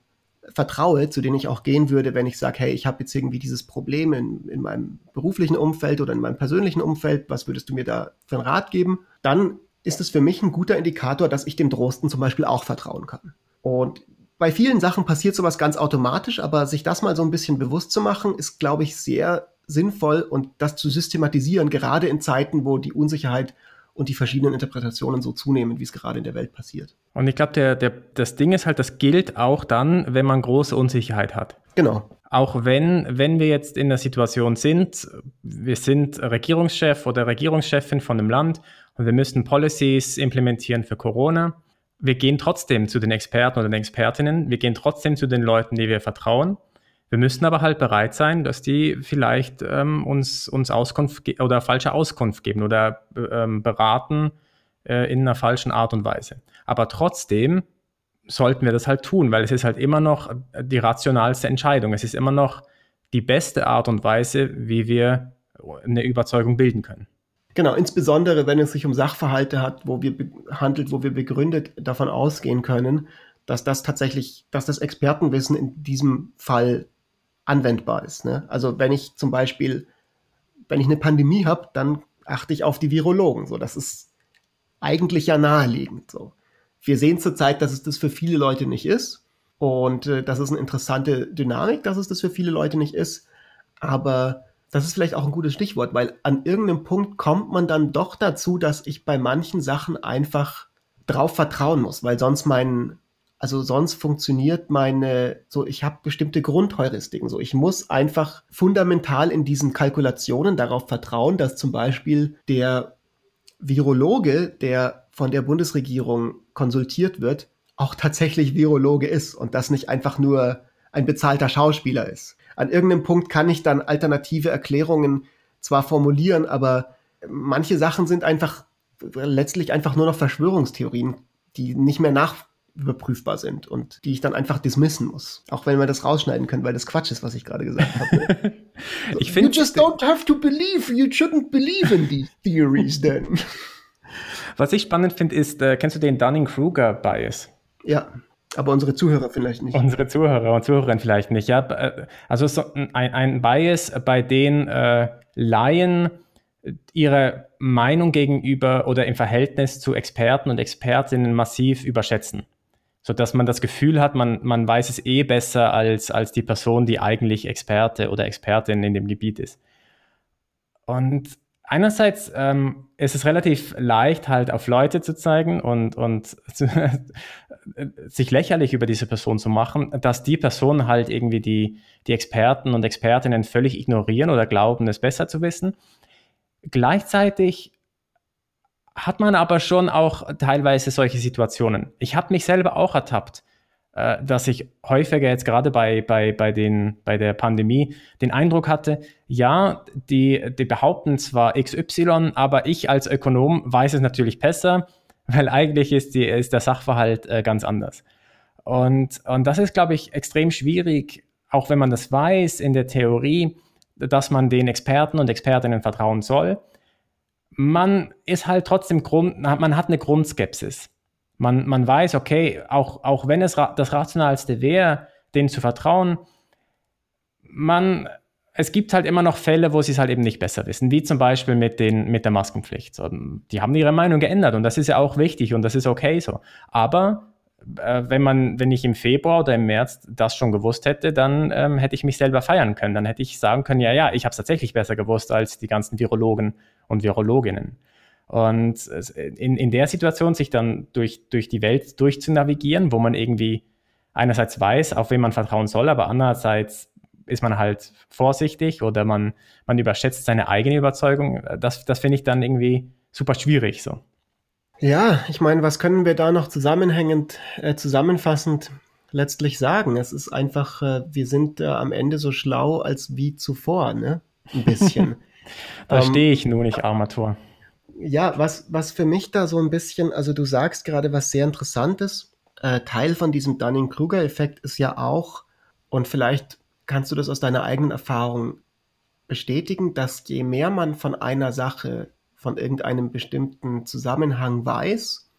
vertraue, zu denen ich auch gehen würde, wenn ich sage, hey, ich habe jetzt irgendwie dieses Problem in, in meinem beruflichen Umfeld oder in meinem persönlichen Umfeld, was würdest du mir da für einen Rat geben? Dann ist es für mich ein guter Indikator, dass ich dem Drosten zum Beispiel auch vertrauen kann. Und bei vielen Sachen passiert sowas ganz automatisch, aber sich das mal so ein bisschen bewusst zu machen, ist, glaube ich, sehr sinnvoll und das zu systematisieren, gerade in Zeiten, wo die Unsicherheit und die verschiedenen Interpretationen so zunehmen, wie es gerade in der Welt passiert. Und ich glaube, das Ding ist halt, das gilt auch dann, wenn man große Unsicherheit hat. Genau. Auch wenn, wenn wir jetzt in der Situation sind, wir sind Regierungschef oder Regierungschefin von einem Land und wir müssen Policies implementieren für Corona. Wir gehen trotzdem zu den Experten oder den Expertinnen, wir gehen trotzdem zu den Leuten, die wir vertrauen wir müssen aber halt bereit sein, dass die vielleicht ähm, uns, uns Auskunft oder falsche Auskunft geben oder ähm, beraten äh, in einer falschen Art und Weise. Aber trotzdem sollten wir das halt tun, weil es ist halt immer noch die rationalste Entscheidung. Es ist immer noch die beste Art und Weise, wie wir eine Überzeugung bilden können. Genau, insbesondere wenn es sich um Sachverhalte hat, wo wir handelt, wo wir begründet davon ausgehen können, dass das tatsächlich, dass das Expertenwissen in diesem Fall anwendbar ist. Ne? Also wenn ich zum Beispiel, wenn ich eine Pandemie habe, dann achte ich auf die Virologen. So, das ist eigentlich ja naheliegend. So. Wir sehen zurzeit, dass es das für viele Leute nicht ist. Und äh, das ist eine interessante Dynamik, dass es das für viele Leute nicht ist. Aber das ist vielleicht auch ein gutes Stichwort, weil an irgendeinem Punkt kommt man dann doch dazu, dass ich bei manchen Sachen einfach drauf vertrauen muss, weil sonst mein, also sonst funktioniert meine, so ich habe bestimmte Grundheuristiken. So ich muss einfach fundamental in diesen Kalkulationen darauf vertrauen, dass zum Beispiel der Virologe, der von der Bundesregierung konsultiert wird, auch tatsächlich Virologe ist und das nicht einfach nur ein bezahlter Schauspieler ist. An irgendeinem Punkt kann ich dann alternative Erklärungen zwar formulieren, aber manche Sachen sind einfach letztlich einfach nur noch Verschwörungstheorien, die nicht mehr nach überprüfbar sind und die ich dann einfach dismissen muss. Auch wenn wir das rausschneiden können, weil das Quatsch ist, was ich gerade gesagt habe. ich finde, you just don't have to believe. You shouldn't believe in these theories then. Was ich spannend finde, ist, äh, kennst du den Dunning-Kruger-Bias? Ja. Aber unsere Zuhörer vielleicht nicht. Unsere Zuhörer und Zuhörerinnen vielleicht nicht. Ja, äh, also so ein, ein Bias, bei dem äh, Laien ihre Meinung gegenüber oder im Verhältnis zu Experten und Expertinnen massiv überschätzen so dass man das Gefühl hat, man, man weiß es eh besser als, als die Person, die eigentlich Experte oder Expertin in dem Gebiet ist. Und einerseits ähm, ist es relativ leicht, halt auf Leute zu zeigen und, und sich lächerlich über diese Person zu machen, dass die Person halt irgendwie die, die Experten und Expertinnen völlig ignorieren oder glauben, es besser zu wissen. Gleichzeitig hat man aber schon auch teilweise solche Situationen. Ich habe mich selber auch ertappt, äh, dass ich häufiger jetzt gerade bei, bei, bei, den, bei der Pandemie den Eindruck hatte, ja, die, die behaupten zwar XY, aber ich als Ökonom weiß es natürlich besser, weil eigentlich ist, die, ist der Sachverhalt äh, ganz anders. Und, und das ist, glaube ich, extrem schwierig, auch wenn man das weiß in der Theorie, dass man den Experten und Expertinnen vertrauen soll. Man ist halt trotzdem Grund, man hat eine Grundskepsis. Man, man weiß, okay, auch, auch wenn es das Rationalste wäre, denen zu vertrauen, man, es gibt halt immer noch Fälle, wo sie es halt eben nicht besser wissen, wie zum Beispiel mit, den, mit der Maskenpflicht. Die haben ihre Meinung geändert und das ist ja auch wichtig und das ist okay so. Aber äh, wenn man, wenn ich im Februar oder im März das schon gewusst hätte, dann ähm, hätte ich mich selber feiern können. Dann hätte ich sagen können, ja, ja, ich habe es tatsächlich besser gewusst als die ganzen Virologen und Virologinnen. Und in, in der Situation sich dann durch, durch die Welt durchzunavigieren, wo man irgendwie einerseits weiß, auf wen man vertrauen soll, aber andererseits ist man halt vorsichtig oder man, man überschätzt seine eigene Überzeugung, das, das finde ich dann irgendwie super schwierig so. Ja, ich meine, was können wir da noch zusammenhängend, äh, zusammenfassend letztlich sagen? Es ist einfach, äh, wir sind äh, am Ende so schlau als wie zuvor, ne? Ein bisschen. da ähm, stehe ich nun nicht, Armatur. Ja, was, was für mich da so ein bisschen, also du sagst gerade was sehr Interessantes. Äh, Teil von diesem Dunning-Kruger-Effekt ist ja auch, und vielleicht kannst du das aus deiner eigenen Erfahrung bestätigen, dass je mehr man von einer Sache von irgendeinem bestimmten Zusammenhang weiß,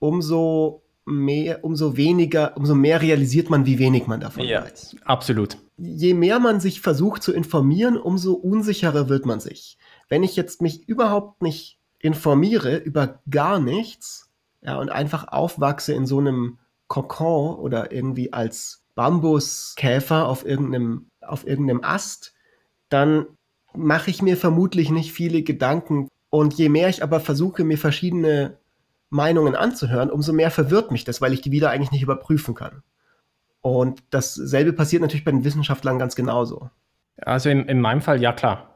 umso mehr, umso weniger, umso mehr realisiert man, wie wenig man davon ja, weiß. Absolut. Je mehr man sich versucht zu informieren, umso unsicherer wird man sich. Wenn ich jetzt mich überhaupt nicht informiere über gar nichts, ja, und einfach aufwachse in so einem Kokon oder irgendwie als Bambuskäfer auf irgendeinem, auf irgendeinem Ast, dann mache ich mir vermutlich nicht viele Gedanken. Und je mehr ich aber versuche, mir verschiedene Meinungen anzuhören, umso mehr verwirrt mich das, weil ich die wieder eigentlich nicht überprüfen kann. Und dasselbe passiert natürlich bei den Wissenschaftlern ganz genauso. Also in, in meinem Fall, ja klar.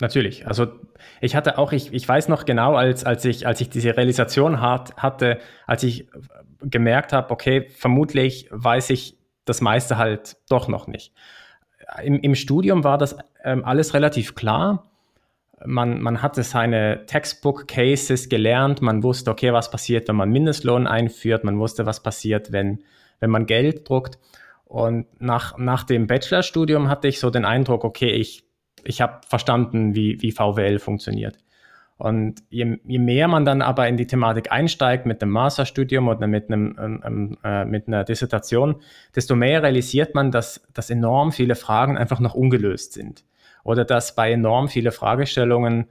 Natürlich. Also ich hatte auch, ich, ich weiß noch genau, als, als, ich, als ich diese Realisation hat, hatte, als ich gemerkt habe, okay, vermutlich weiß ich das meiste halt doch noch nicht im, im Studium war das ähm, alles relativ klar. Man, man hatte seine Textbook-Cases gelernt, man wusste, okay, was passiert, wenn man Mindestlohn einführt, man wusste, was passiert, wenn, wenn man Geld druckt. Und nach, nach dem Bachelorstudium hatte ich so den Eindruck, okay, ich, ich habe verstanden, wie, wie VWL funktioniert. Und je, je, mehr man dann aber in die Thematik einsteigt mit einem Masterstudium oder mit, einem, ähm, äh, mit einer Dissertation, desto mehr realisiert man, dass, dass enorm viele Fragen einfach noch ungelöst sind. Oder dass bei enorm viele Fragestellungen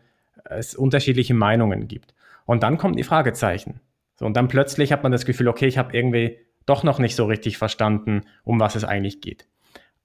es unterschiedliche Meinungen gibt. Und dann kommen die Fragezeichen. So, und dann plötzlich hat man das Gefühl, okay, ich habe irgendwie doch noch nicht so richtig verstanden, um was es eigentlich geht.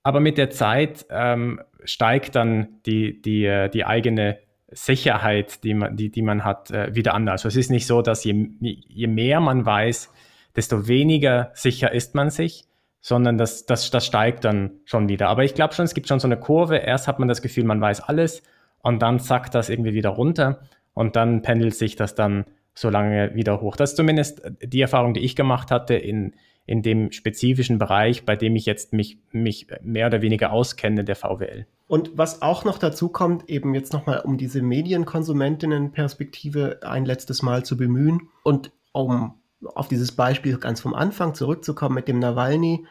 Aber mit der Zeit ähm, steigt dann die, die, äh, die eigene Sicherheit, die man, die, die man hat, äh, wieder an. Also es ist nicht so, dass je, je mehr man weiß, desto weniger sicher ist man sich, sondern das, das, das steigt dann schon wieder. Aber ich glaube schon, es gibt schon so eine Kurve. Erst hat man das Gefühl, man weiß alles und dann zackt das irgendwie wieder runter und dann pendelt sich das dann so lange wieder hoch. Das ist zumindest die Erfahrung, die ich gemacht hatte in, in dem spezifischen Bereich, bei dem ich jetzt mich, mich mehr oder weniger auskenne, der VWL. Und was auch noch dazu kommt, eben jetzt nochmal, um diese Medienkonsumentinnenperspektive ein letztes Mal zu bemühen und um auf dieses Beispiel ganz vom Anfang zurückzukommen mit dem Nawalny,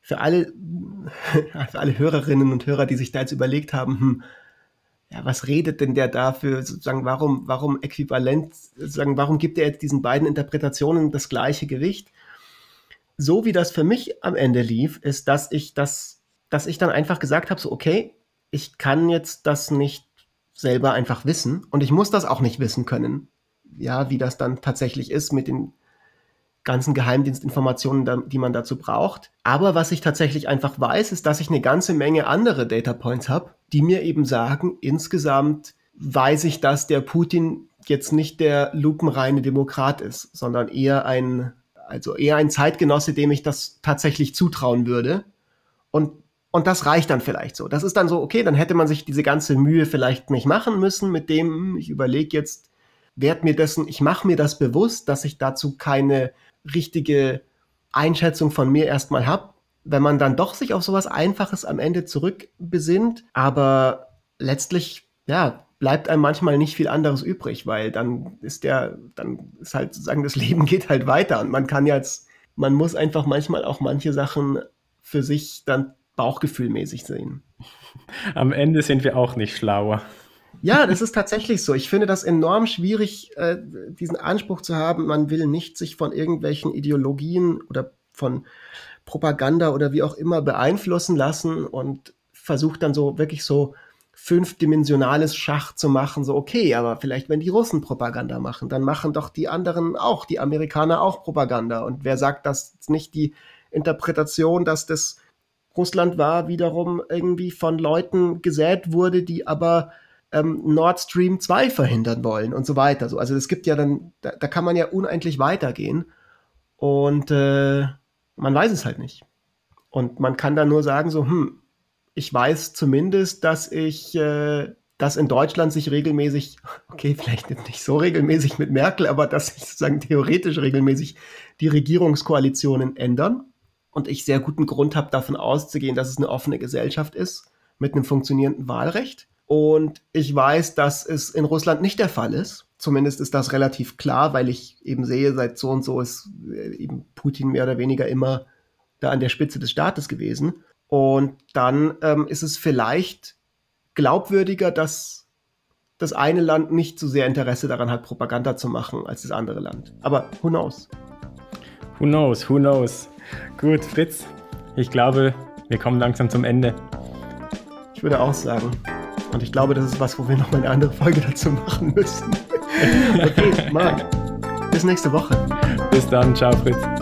für alle, für alle Hörerinnen und Hörer, die sich da jetzt überlegt haben, hm, ja, was redet denn der dafür, sozusagen, warum, warum äquivalent, sozusagen, warum gibt er jetzt diesen beiden Interpretationen das gleiche Gewicht? So wie das für mich am Ende lief, ist, dass ich das, dass ich dann einfach gesagt habe, so, okay, ich kann jetzt das nicht selber einfach wissen und ich muss das auch nicht wissen können. Ja, wie das dann tatsächlich ist mit den ganzen Geheimdienstinformationen, die man dazu braucht. Aber was ich tatsächlich einfach weiß, ist, dass ich eine ganze Menge andere Data Points habe, die mir eben sagen, insgesamt weiß ich, dass der Putin jetzt nicht der lupenreine Demokrat ist, sondern eher ein, also eher ein Zeitgenosse, dem ich das tatsächlich zutrauen würde. Und und das reicht dann vielleicht so. Das ist dann so, okay, dann hätte man sich diese ganze Mühe vielleicht nicht machen müssen, mit dem, ich überlege jetzt, werd mir dessen, ich mache mir das bewusst, dass ich dazu keine richtige Einschätzung von mir erstmal habe. Wenn man dann doch sich auf sowas Einfaches am Ende zurückbesinnt, aber letztlich, ja, bleibt einem manchmal nicht viel anderes übrig, weil dann ist der, dann ist halt sozusagen das Leben geht halt weiter und man kann jetzt man muss einfach manchmal auch manche Sachen für sich dann bauchgefühlmäßig sehen. Am Ende sind wir auch nicht schlauer. Ja, das ist tatsächlich so. Ich finde das enorm schwierig, äh, diesen Anspruch zu haben, man will nicht sich von irgendwelchen Ideologien oder von Propaganda oder wie auch immer beeinflussen lassen und versucht dann so wirklich so fünfdimensionales Schach zu machen, so okay, aber vielleicht wenn die Russen Propaganda machen, dann machen doch die anderen auch, die Amerikaner auch Propaganda. Und wer sagt, dass nicht die Interpretation, dass das Russland war, wiederum irgendwie von Leuten gesät wurde, die aber ähm, Nord Stream 2 verhindern wollen und so weiter. So, also es gibt ja dann, da, da kann man ja unendlich weitergehen und äh, man weiß es halt nicht. Und man kann dann nur sagen, so, hm, ich weiß zumindest, dass ich, äh, dass in Deutschland sich regelmäßig, okay, vielleicht nicht so regelmäßig mit Merkel, aber dass sich sozusagen theoretisch regelmäßig die Regierungskoalitionen ändern. Und ich sehr guten Grund habe, davon auszugehen, dass es eine offene Gesellschaft ist mit einem funktionierenden Wahlrecht. Und ich weiß, dass es in Russland nicht der Fall ist. Zumindest ist das relativ klar, weil ich eben sehe, seit so und so ist äh, eben Putin mehr oder weniger immer da an der Spitze des Staates gewesen. Und dann ähm, ist es vielleicht glaubwürdiger, dass das eine Land nicht so sehr Interesse daran hat, Propaganda zu machen, als das andere Land. Aber who knows? Who knows, who knows. Gut, Fritz, ich glaube, wir kommen langsam zum Ende. Ich würde auch sagen. Und ich glaube, das ist was, wo wir noch mal eine andere Folge dazu machen müssen. okay, Marc. Bis nächste Woche. Bis dann. Ciao, Fritz.